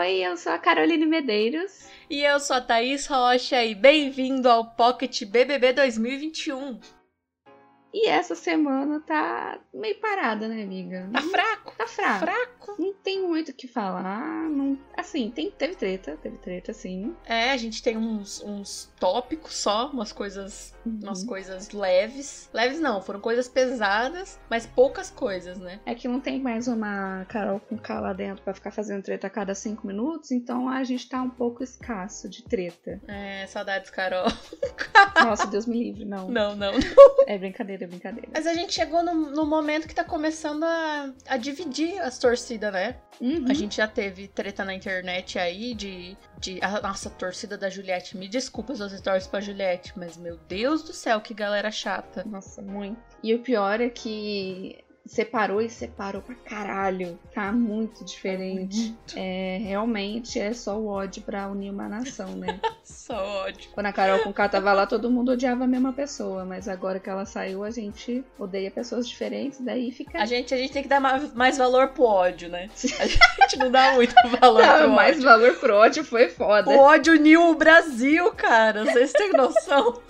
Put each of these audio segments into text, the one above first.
Oi, eu sou a Caroline Medeiros. E eu sou a Thaís Rocha e bem-vindo ao Pocket BBB 2021. E essa semana tá meio parada, né, amiga? Tá fraco. Tá fraco. Fraco. Não tem muito o que falar. Não... Assim, tem, teve treta, teve treta, sim. É, a gente tem uns, uns tópicos só, umas coisas, Uhum. umas coisas leves. Leves não, foram coisas pesadas, mas poucas coisas, né? É que não tem mais uma Carol com K lá dentro pra ficar fazendo treta a cada cinco minutos, então a gente tá um pouco escasso de treta. É, saudades, Carol. Nossa, Deus me livre, não. Não, não. É brincadeira, é brincadeira. Mas a gente chegou no, no momento que tá começando a, a dividir as torcidas, né? Uhum. A gente já teve treta na internet aí de. de a nossa torcida da Juliette. Me desculpa se você torce pra Juliette, mas meu Deus do céu, que galera chata. Nossa, muito. E o pior é que separou e separou pra caralho. Tá muito diferente. É, realmente é só o ódio pra unir uma nação, né? Só ódio. Quando a Carol com K tava lá, todo mundo odiava a mesma pessoa. Mas agora que ela saiu, a gente odeia pessoas diferentes, daí fica. A gente, a gente tem que dar mais, mais valor pro ódio, né? A gente não dá muito valor Não, pro mais ódio. valor pro ódio foi foda. O ódio uniu o Brasil, cara. Vocês têm noção?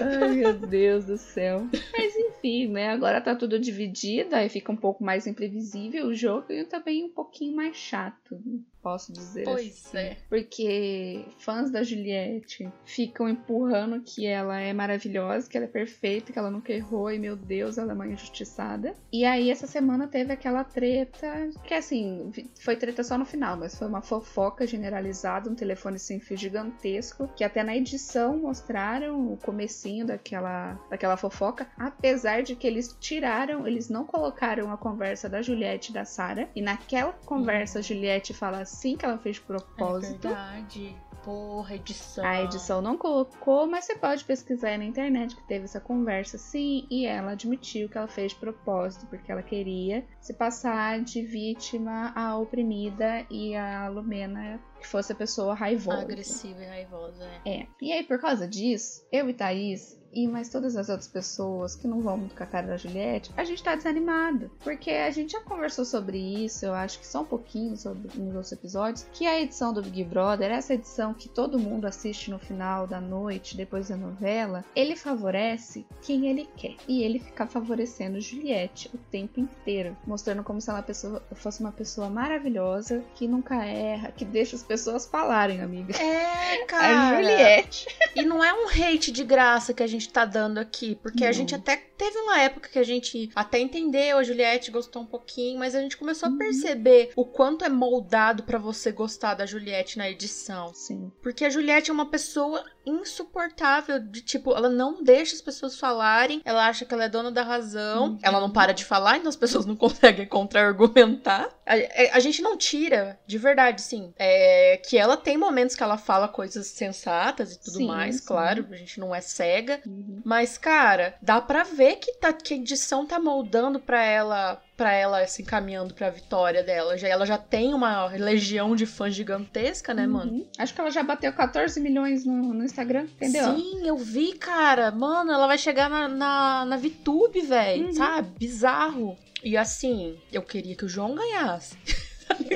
Ai, meu Deus do céu. Mas enfim, né? Agora tá tudo dividido, aí fica um pouco mais imprevisível o jogo e também um pouquinho mais chato, posso dizer Pois assim. é. Porque fãs da Juliette ficam empurrando que ela é maravilhosa, que ela é perfeita, que ela nunca errou e meu Deus, ela é uma injustiçada. E aí essa semana teve aquela treta, que assim, foi treta só no final, mas foi uma fofoca generalizada, um telefone sem fio gigantesco, que até na edição mostraram o comecinho daquela, daquela fofoca, apesar de que eles tiraram, eles não colocaram a conversa da Juliette e da Sara, e naquela conversa a Juliette fala assim que ela fez de É propósito. verdade. Porra, edição. A edição não colocou, mas você pode pesquisar aí na internet que teve essa conversa sim, e ela admitiu que ela fez propósito, porque ela queria se passar de vítima à oprimida e a Lumena que fosse a pessoa raivosa. Agressiva e raivosa, é. É. E aí, por causa disso, eu e Thaís, e mais todas as outras pessoas que não vão muito com a cara da Juliette, a gente tá desanimado. Porque a gente já conversou sobre isso, eu acho que só um pouquinho sobre, nos outros episódios, que a edição do Big Brother, essa edição que todo mundo assiste no final da noite, depois da novela, ele favorece quem ele quer. E ele fica favorecendo Juliette o tempo inteiro, mostrando como se ela pessoa- fosse uma pessoa maravilhosa, que nunca erra, que deixa as pessoas falarem, amiga. É, A cara. Juliette. E não é um hate de graça que a gente tá dando aqui, porque a gente até teve uma época que a gente até entendeu, a Juliette gostou um pouquinho, mas a gente começou Uhum. a perceber o quanto é moldado pra você gostar da Juliette na edição. Sim. Porque a Juliette é uma pessoa insuportável, de tipo, ela não deixa as pessoas falarem, ela acha que ela é dona da razão, Uhum. ela não para de falar, então as pessoas não conseguem contra-argumentar. A, a- a gente não tira, de verdade, sim, é, que ela tem momentos que ela fala coisas sensatas e tudo Sim, mais, sim. claro, a gente não é cega. Uhum. Mas, cara, dá pra ver que, tá, que a edição tá moldando pra ela para ela se encaminhando pra vitória dela. Já, ela já tem uma legião de fãs gigantesca, né, mano? Uhum. Acho que ela já bateu 14 milhões no, no Instagram, entendeu? Sim, eu vi, cara. Mano, ela vai chegar na, na, na VTube, velho. Uhum. Sabe? Bizarro. E assim, eu queria que o João ganhasse.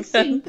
Sim.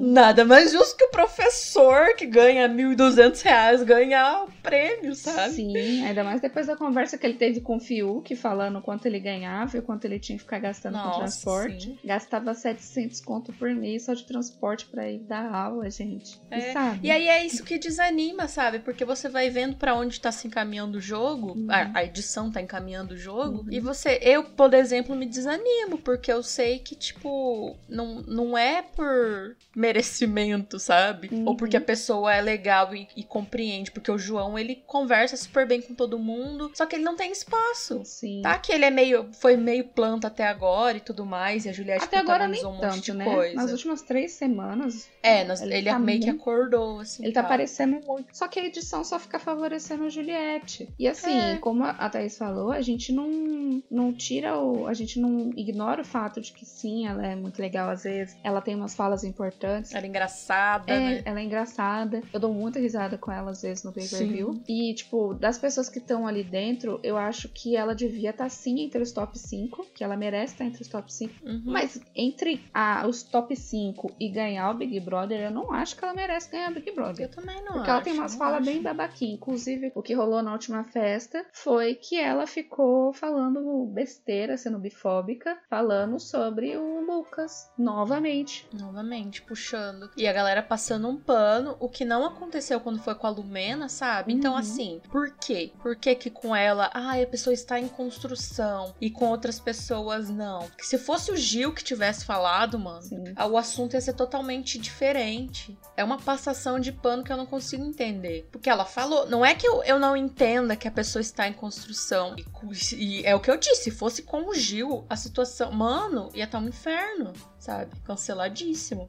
Nada mais justo que o professor que ganha 1.200 reais ganhar o prêmio, sabe? Sim, ainda mais depois da conversa que ele teve com o Fiuk, falando quanto ele ganhava e quanto ele tinha que ficar gastando com Nossa, transporte. sim. Gastava 700 conto por mês só de transporte pra ir dar aula, gente. E É, sabe? E aí é isso que desanima, sabe? Porque você vai vendo pra onde tá se encaminhando o jogo, Uhum. a, a edição tá encaminhando o jogo, Uhum. e você, eu, por exemplo, me desanimo, porque eu sei que, tipo, não, não é por merecimento, sabe? Uhum. Ou porque a pessoa é legal e, e compreende, porque o João, ele conversa super bem com todo mundo, só que ele não tem espaço. Sim. Tá que ele é meio, foi meio planta até agora e tudo mais, e a Juliette Até agora nem um monte tanto, de né? coisa. Nas últimas três semanas, É, nas- ele ele, tá meio que acordou, assim. Ele tá tal. aparecendo muito. Só que a edição só fica favorecendo a Juliette. E assim, É. como a Thaís falou, a gente não, não tira o. A gente não ignora o fato de que sim, ela é muito legal às vezes. Ela tem umas falas importantes. Ela é engraçada, É, né? ela é engraçada. Eu dou muita risada com ela às vezes no pay-per-view. E, tipo, das pessoas que estão ali dentro, eu acho que ela devia estar sim entre os top 5, que ela merece estar entre os top 5. Uhum. Mas entre a- os top 5 e ganhar o Big Brother, eu não acho que ela merece ganhar o Big Brother. Eu também não Porque ela acho, tem umas falas bem babaquinhas. Inclusive, o que rolou na última festa foi que ela ficou falando besteira, sendo bifóbica, falando sobre o Lucas novamente. Novamente, puxando. E a galera passando um pano, o que não aconteceu quando foi com a Lumena, sabe? Então, Uhum. assim, por quê? Por que que com ela, ai, a pessoa está em construção e com outras pessoas não? Que se fosse o Gil que tivesse falado, mano, Sim. ah, o assunto ia ser totalmente diferente. É uma passação de pano que eu não consigo entender. Porque ela falou, não é que eu, eu não entenda que a pessoa está em construção. E, e é o que eu disse, se fosse com o Gil, a situação, mano, ia estar um inferno, sabe? Canceladíssimo.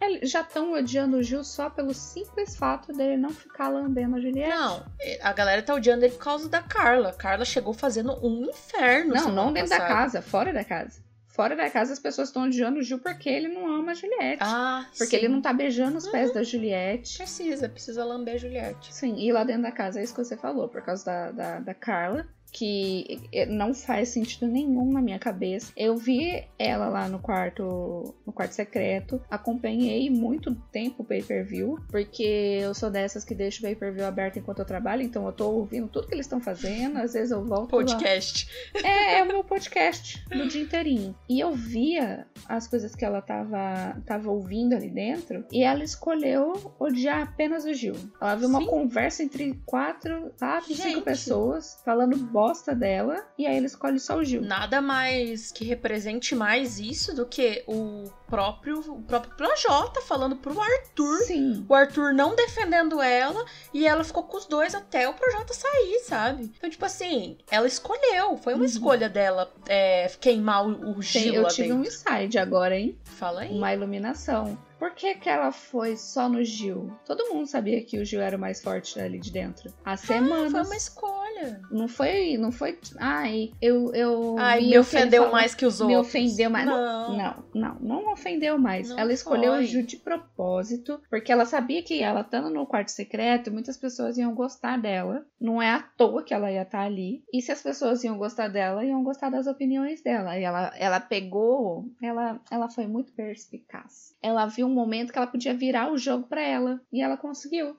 Eles já estão odiando o Gil só pelo simples fato dele não ficar lambendo a Juliette. Não, é, a galera tá odiando ele por causa da Carla. Carla chegou fazendo um inferno. Não, não dentro da passada. casa, fora da casa. Fora da casa as pessoas estão odiando o Gil porque ele não ama a Juliette. Ah, porque sim. ele não tá beijando os pés da Juliette. Precisa, precisa lamber a Juliette. Sim, e lá dentro da casa é isso que você falou, por causa da, da, da Carla, que eh, não faz sentido nenhum na minha cabeça. Eu vi ela lá no quarto, no quarto secreto, acompanhei muito tempo o pay-per-view, porque eu sou dessas que deixo o pay-per-view aberto enquanto eu trabalho, então eu tô ouvindo tudo que eles estão fazendo, às vezes eu volto lá. Podcast. É, é o meu podcast do dia inteirinho. E eu via as coisas que ela tava, tava ouvindo ali dentro. E ela escolheu odiar apenas o Gil. Ela viu uma Sim. conversa entre quatro, quatro, cinco pessoas falando bosta dela. E aí ela escolhe só o Gil. Nada mais que represente mais isso do que o próprio, o próprio Projota falando pro Arthur. Sim. O Arthur não defendendo ela e ela ficou com os dois até o Projota sair, sabe? Então, tipo assim, ela escolheu. Foi uma Uhum. escolha dela é, queimar o, Gil eu lá tive dentro. um insight agora, hein? Fala aí. Uma iluminação. Por que, que ela foi só no Gil? Todo mundo sabia que o Gil era o mais forte ali de dentro. Há Ah, semanas. foi uma escolha. Não foi. Não foi. Ai, eu. eu Ai, me ele ofendeu falou. mais que os Me outros. ofendeu mais. Não. Não, não, não ofendeu mais. Não ela escolheu foi. o Gil de propósito, porque ela sabia que ela estando no quarto secreto, muitas pessoas iam gostar dela. Não é à toa que ela ia estar ali. E se as pessoas iam gostar dela, iam gostar das opiniões dela. E ela, ela pegou, ela, ela foi muito perspicaz. Ela viu um momento que ela podia virar o jogo pra ela. E ela conseguiu.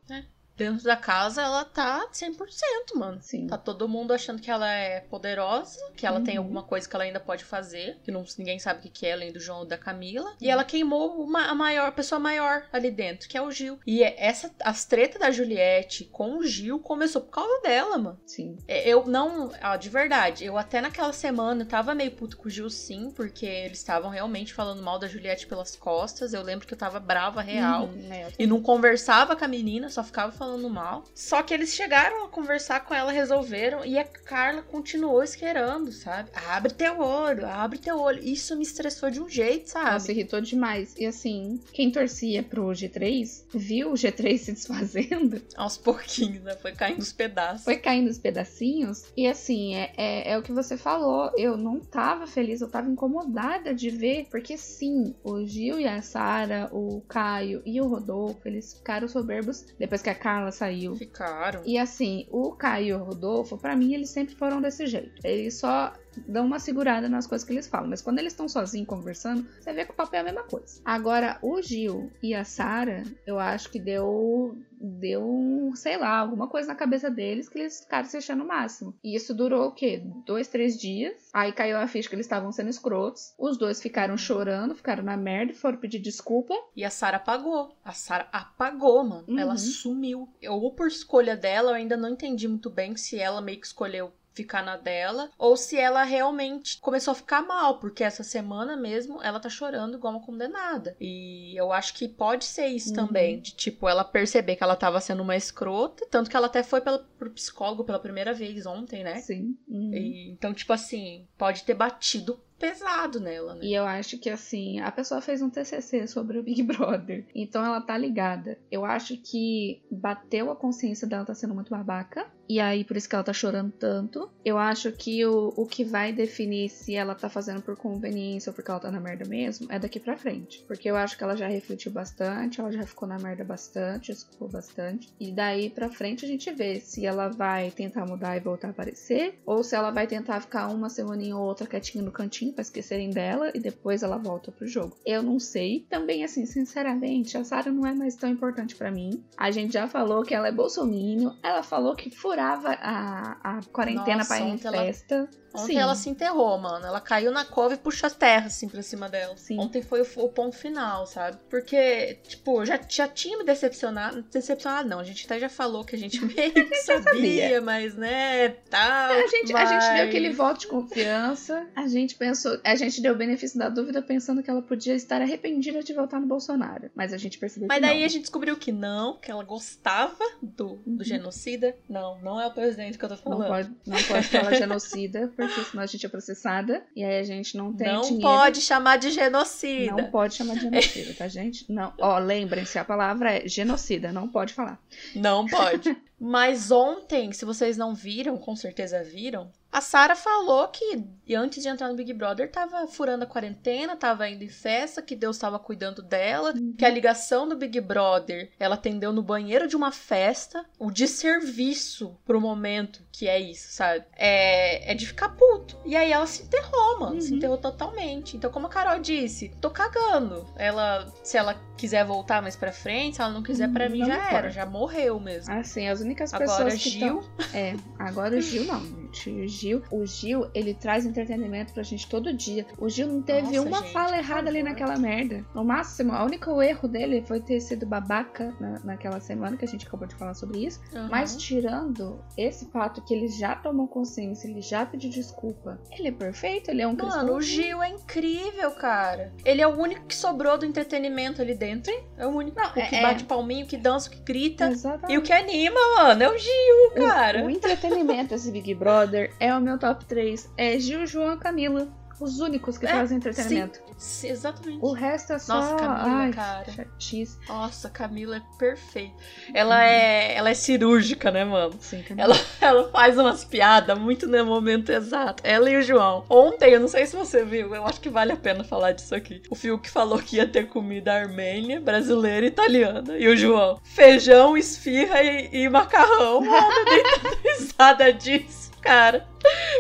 Dentro da casa, ela tá 100%, mano. Sim. Tá todo mundo achando que ela é poderosa, que ela tem Uhum. alguma coisa que ela ainda pode fazer, que não, ninguém sabe o que é, além do João ou da Camila. E ela queimou uma, a maior, a pessoa maior ali dentro, que é o Gil. E é- essa, as tretas da Juliette com o Gil começou por causa dela, mano. Sim. É, Eu não, ó, de verdade, eu até naquela semana tava meio puto com o Gil sim, porque eles estavam realmente falando mal da Juliette pelas costas. Eu lembro que eu tava brava real. Uhum, é, E não conversava com a menina, só ficava falando mal. Só que eles chegaram a conversar com ela, resolveram, e a Carla continuou esquerando, sabe? Abre teu olho, abre teu olho. Isso me estressou de um jeito, sabe? irritou demais. E assim, quem torcia pro G3 viu o G3 se desfazendo, Aos pouquinhos, né? Foi caindo os pedaços. foi caindo os pedacinhos. E assim, é, é, é o que você falou. Eu não tava feliz, eu tava incomodada de ver. Porque sim, o Gil e a Sara, o Caio e o Rodolfo, eles ficaram soberbos depois que a Carla saiu. Ficaram. E assim, o Caio e o Rodolfo, pra mim, eles sempre foram desse jeito. Eles só dão uma segurada nas coisas que eles falam. Mas quando eles estão sozinhos conversando, você vê que o papel é a mesma coisa. Agora, o Gil e a Sara, eu acho que deu. Deu, um, sei lá, alguma coisa na cabeça deles que eles ficaram se achando o máximo. E isso durou o quê? Dois, três dias. Aí caiu a ficha que eles estavam sendo escrotos. Os dois ficaram chorando, ficaram na merda foram pedir desculpa. E a Sara apagou. A Sara apagou, mano. Uhum. Ela sumiu. Eu, ou por escolha dela, eu ainda não entendi muito bem se ela meio que escolheu ficar na dela ou se ela realmente começou a ficar mal, porque essa semana mesmo ela tá chorando igual uma condenada. E eu acho que pode ser isso Uhum. também, de tipo ela perceber que ela tava sendo uma escrota, tanto que ela até foi pela, pro psicólogo pela primeira vez ontem, né? Sim. Uhum. E, então, tipo assim, pode ter batido pesado nela, né? E eu acho que assim, a pessoa fez um TCC sobre o Big Brother, então ela tá ligada. Eu acho que bateu a consciência dela tá sendo muito babaca E aí, por isso que ela tá chorando tanto. Eu acho que o, o que vai definir se ela tá fazendo por conveniência ou porque ela tá na merda mesmo é daqui pra frente. Porque eu acho que ela já refletiu bastante, ela já ficou na merda bastante, desculpou bastante. E daí pra frente a gente vê se ela vai tentar mudar e voltar a aparecer, ou se ela vai tentar ficar uma semaninha ou outra quietinha no cantinho pra esquecerem dela e depois ela volta pro jogo. Eu não sei. Também, assim, sinceramente, a Sarah não é mais tão importante para mim. A gente já falou que ela é bolsominion, ela falou que furava a, a quarentena pra ir em ontem ela- festa. Ontem Sim. ela se enterrou, mano. Ela caiu na cova e puxou a terra, assim, pra cima dela. Sim. Ontem foi o, o ponto final, sabe? Porque, tipo, já, já tinha me decepcionado. Decepcionado não, a gente até já falou que a gente meio que sabia, sabia. mas, né, tal. A gente, a gente deu aquele voto de confiança. A gente pensou, a gente deu o benefício da dúvida pensando que ela podia estar arrependida de votar no Bolsonaro. Mas a gente percebeu Mas que daí não. a gente descobriu que não, que ela gostava do, do Uhum. genocida. Não, não é o presidente que eu tô Não falando. pode, não pode falar genocida, porque senão a gente é processada. E aí a gente não tem Não dinheiro. pode chamar de genocida. Não pode chamar de genocida, tá, gente? Não. Ó, lembrem-se, a palavra é genocida, não pode falar. Não pode. Mas ontem, se vocês não viram, com certeza viram, a Sara falou que antes de entrar no Big Brother tava furando a quarentena, tava indo em festa, que Deus tava cuidando dela, que a ligação do Big Brother ela atendeu no banheiro de uma festa, o desserviço pro momento que é isso, sabe? É, é de ficar puto. E aí ela se enterrou, mano, se Uhum. enterrou totalmente. Então, como a Carol disse, tô cagando. Ela, se ela quiser voltar mais pra frente, se ela não quiser, pra Hum, mim não já importa. era, já morreu mesmo. Assim, as únicas Agora, pessoas que Gil. tão- É, agora o Gil não, gente. O Gil, o Gil, ele traz entretenimento pra gente todo dia. O Gil não teve Nossa, uma gente, fala errada ali naquela merda. No máximo, o único erro dele foi ter sido babaca na, naquela semana que a gente acabou de falar sobre isso. Uhum. Mas tirando esse fato que ele já tomou consciência, ele já pediu desculpa, ele é perfeito, ele é um cristão. Mano, o Gil é incrível, cara. Ele é o único que sobrou do entretenimento ali dentro. É o único. Não, o que é- bate palminho, que dança, que grita. Exatamente. E o que anima, mano, é o Gil, cara. O, o entretenimento desse Big Brother é o meu top 3. É Gil, João e Camila. Os únicos que É, trazem entretenimento. Sim, exatamente. O resto é só. Nossa, Camila, Ai, cara. chatice. Nossa, Camila é perfeita. Ela é, ela é cirúrgica, né, mano? Sim, Camila. Ela, ela faz umas piadas muito no momento exato. Ela e o João. Ontem, eu não sei se você viu, eu acho que vale a pena falar disso aqui. O Fiuk falou que ia ter comida armênia, brasileira e italiana. E o João, feijão, esfirra e, e macarrão. Mano, dei tanta risada disso, cara.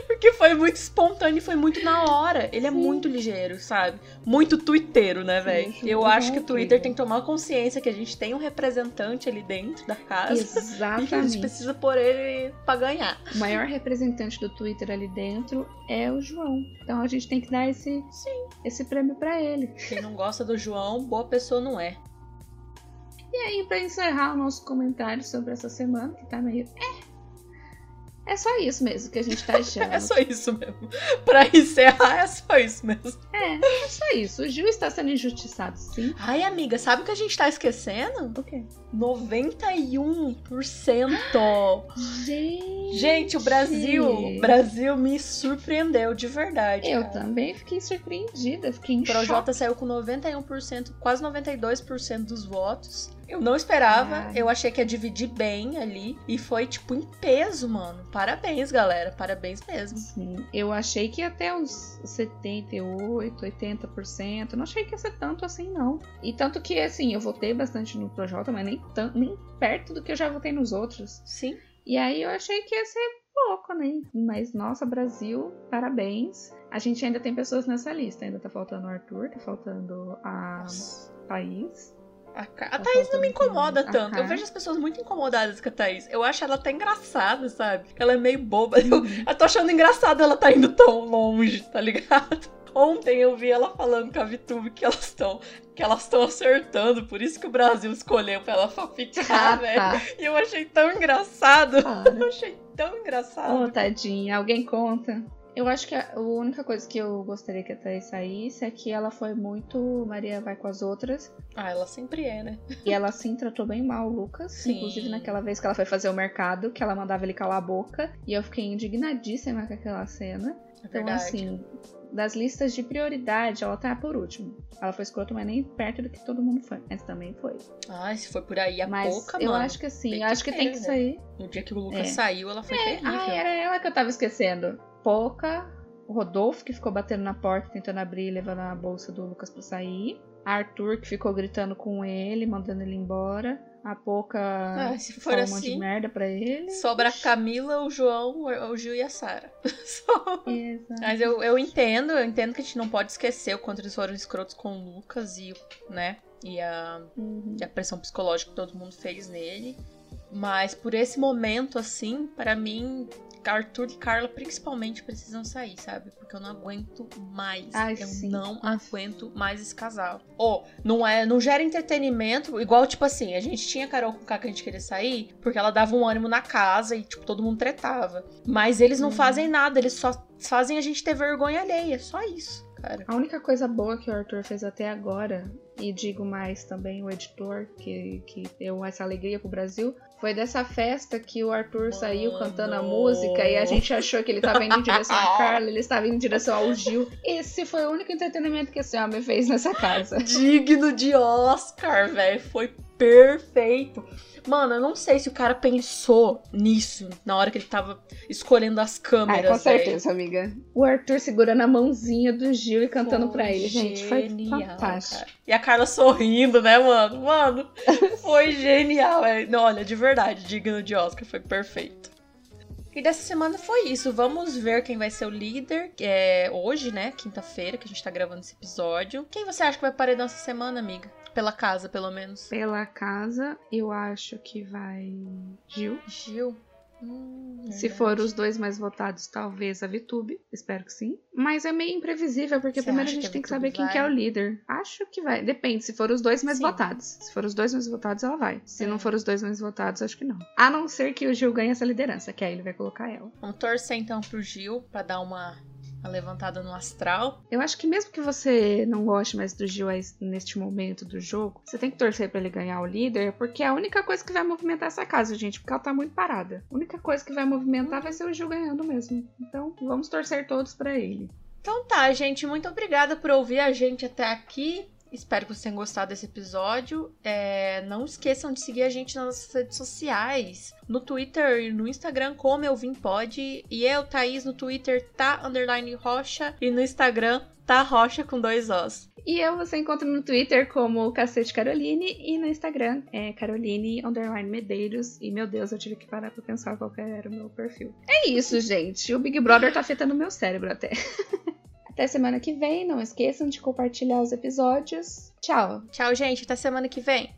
Porque foi muito espontâneo e foi muito na hora. Ele é Sim. muito ligeiro, sabe? Muito tuiteiro, né, Sim, velho? Eu muito acho que o Twitter tem que tomar consciência que a gente tem um representante ali dentro da casa. E que a gente Exatamente. precisa pôr ele pra ganhar. O maior representante do Twitter ali dentro é o João. Então a gente tem que dar esse, esse prêmio pra ele. Quem não gosta do João, boa pessoa não é. E aí, pra encerrar o nosso comentário sobre essa semana, que tá meio. É. É só isso mesmo que a gente tá achando. É só isso mesmo. Pra encerrar, é só isso mesmo. É, é só isso. O Gil está sendo injustiçado, sim. Ai, amiga, sabe o que a gente tá esquecendo? O quê? 91%. Gente. Gente, o Brasil, o Brasil me surpreendeu de verdade. Eu cara. também fiquei surpreendida, fiquei em. Projota saiu com 91%, quase 92% dos votos. Eu não esperava, Ai. eu achei que ia dividir bem ali. E foi, tipo, em peso, mano. Parabéns, galera. Parabéns mesmo. Sim, eu achei que ia até uns 78, 80%. Não achei que ia ser tanto assim, não. E tanto que, assim, eu votei bastante no Projota, mas nem, tan- nem perto do que eu já votei nos outros. Sim. E aí eu achei que ia ser pouco, né? Mas, nossa, Brasil, parabéns. A gente ainda tem pessoas nessa lista. Ainda tá faltando o Arthur, tá faltando a Nossa. Thaís. A, Ca- a Thaís não me incomoda tanto. Eu vejo as pessoas muito incomodadas com a Thaís. Eu acho ela até engraçada, sabe? Ela é meio boba. Eu, eu tô achando engraçado ela tá indo tão longe, tá ligado? Ontem eu vi ela falando com a Vitube que elas estão que elas estão acertando, por isso que o Brasil escolheu pra ela ficar, Ah, velho. tá. E eu achei tão engraçado. Para. Eu achei tão engraçado. Ô, tadinha, alguém conta? Eu acho que a, única coisa que eu gostaria que a Thaís saísse é que ela foi muito Maria vai com as outras. Ah, ela sempre é, né? E ela sim tratou bem mal o Lucas. Sim. Inclusive naquela vez que ela foi fazer o mercado, que ela mandava ele calar a boca. E eu fiquei indignadíssima com aquela cena. É Então, assim, das listas de prioridade, ela tá por último. Ela foi escrota, mas nem perto do que todo mundo foi. Mas também foi. Ai, se for por aí a mas pouca, eu mano. acho que assim, eu que acho que ter, tem que né? sair. No dia que o Lucas É. saiu, ela foi terrível. Ah, era ela que eu tava esquecendo. Poca, o Rodolfo, que ficou batendo na porta, tentando abrir e levando a bolsa do Lucas pra sair. Arthur, que ficou gritando com ele, mandando ele embora. A Poca Ah, se for falou um monte de assim, merda pra ele. sobra a Camila, o João, o Gil e a Sara. Mas eu, eu entendo, eu entendo que a gente não pode esquecer o quanto eles foram escrotos com o Lucas e, né, e a, Uhum. e a pressão psicológica que todo mundo fez nele. Mas por esse momento, assim, pra mim, Arthur e Carla principalmente precisam sair, sabe? Porque eu não aguento mais. Ai, eu sim. não aguento mais esse casal. Ou, não é, não gera entretenimento, igual, tipo assim, a gente tinha Carol com K que a gente queria sair, porque ela dava um ânimo na casa e, tipo, todo mundo tretava. Mas eles não Uhum. fazem nada, eles só fazem a gente ter vergonha alheia. Só isso, cara. A única coisa boa que o Arthur fez até agora, e digo mais também o editor, que, que deu essa alegria pro Brasil, foi dessa festa que o Arthur saiu cantando a Mano. música e a gente achou que ele tava indo em direção à Carla, ele estava indo em direção ao Gil. Esse foi o único entretenimento que esse homem fez nessa casa. Digno de Oscar, velho. Foi perfeito. Mano, eu não sei se o cara pensou nisso na hora que ele tava escolhendo as câmeras. Ai, com certeza, amiga. O Arthur segurando a mãozinha do Gil e cantando Foi pra ele, gente. Foi genial, fantástico. cara. E a Carla sorrindo, né, mano? Mano, foi genial. É. Não, olha, de verdade, digno de Oscar, foi perfeito. E dessa semana foi isso. Vamos ver quem vai ser o líder. que É hoje, né? Quinta-feira, que a gente tá gravando esse episódio. Quem você acha que vai paredar essa semana, amiga? Pela casa, pelo menos. Pela casa, eu acho que vai Gil. Gil. Hum, Se for os dois mais votados, talvez a Vitube. Espero que sim. Mas é meio imprevisível, porque Você primeiro a gente que a tem que saber quem vai? que é o líder. Acho que vai. Depende. Se for os dois mais Sim. votados. Se for os dois mais votados, ela vai. Se É. não for os dois mais votados, acho que não. A não ser que o Gil ganhe essa liderança, que aí ele vai colocar ela. Vamos torcer então pro Gil pra dar uma, uma levantada no astral. Eu acho que mesmo que você não goste mais do Gil neste momento do jogo, você tem que torcer pra ele ganhar o líder, porque é a única coisa que vai movimentar essa casa, gente, porque ela tá muito parada. A única coisa que vai movimentar vai ser o Gil ganhando mesmo. Então, vamos torcer todos pra ele. Então tá, gente, muito obrigada por ouvir a gente até aqui. Espero que vocês tenham gostado desse episódio. É, não esqueçam de seguir a gente nas nossas redes sociais. No Twitter e no Instagram, como eu vim pode. E eu, Thaís, no Twitter, tá underline rocha. E no Instagram, tá rocha com dois Os. E eu você encontra no Twitter como Cacete Caroline e no Instagram é Caroline underline Medeiros. E meu Deus, eu tive que parar pra pensar qual era o meu perfil. É isso, gente. O Big Brother tá afetando meu cérebro até. até semana que vem. Não esqueçam de compartilhar os episódios. Tchau! Tchau, gente. Até semana que vem.